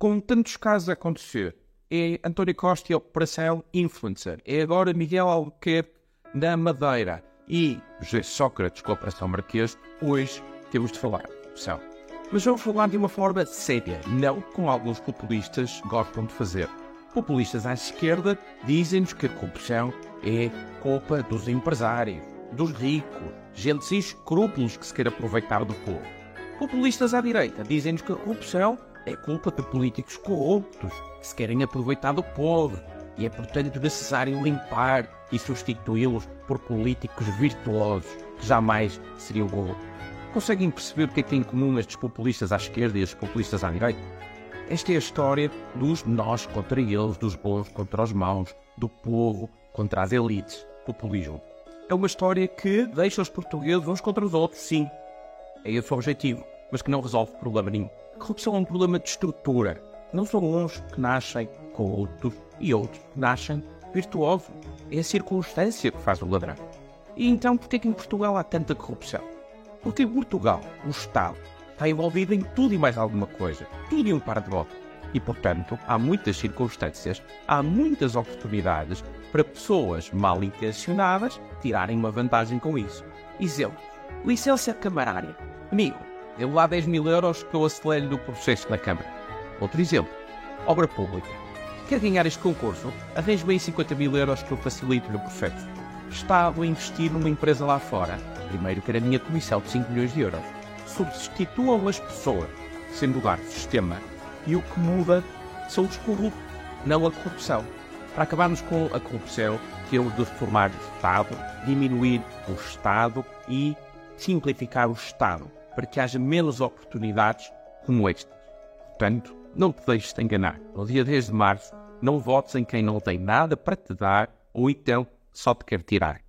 com tantos casos a acontecer, é António Costa e a Operação Influencer, é agora Miguel Albuquerque na Madeira e José Sócrates com a Operação Marquês, hoje temos de falar de corrupção. Mas vamos falar de uma forma séria, não como alguns populistas gostam de fazer. Populistas à esquerda dizem-nos que a corrupção é culpa dos empresários, dos ricos, gente sem escrúpulos que se quer aproveitar do povo. Populistas à direita dizem-nos que a corrupção é culpa de políticos corruptos que se querem aproveitar do povo e é, portanto, necessário limpar e substituí-los por políticos virtuosos que jamais seriam corruptos. Conseguem perceber o que é que tem em comum estes populistas à esquerda e estes populistas à direita? Esta é a história dos nós contra eles, dos bons contra os maus, do povo contra as elites. Populismo. É uma história que deixa os portugueses uns contra os outros, sim. É esse o objetivo, mas que não resolve problema nenhum. Corrupção é um problema de estrutura. Não são uns que nascem corruptos e outros que nascem virtuosos. É a circunstância que faz o ladrão. E então, por que em Portugal há tanta corrupção? Porque em Portugal, o Estado está envolvido em tudo e mais alguma coisa. Tudo e um par de botas. E, portanto, há muitas circunstâncias, há muitas oportunidades para pessoas mal intencionadas tirarem uma vantagem com isso. Exemplo: licença camarária. Amigo, deu lá 10 mil euros que eu acelero do processo na Câmara. Outro exemplo: obra pública. Quer ganhar este concurso? Arranje-me 50 mil euros que eu facilito no processo. Estava a investir numa empresa lá fora. Primeiro quero a minha comissão de 5 milhões de euros. Substituam as pessoas, sem mudar o sistema, e o que muda são os corruptos, não a corrupção. Para acabarmos com a corrupção, temos de reformar o Estado, diminuir o Estado e simplificar o Estado, para que haja menos oportunidades como estas. Portanto, não te deixes de enganar. No dia 10 de março, não votes em quem não tem nada para te dar ou então só te quer tirar.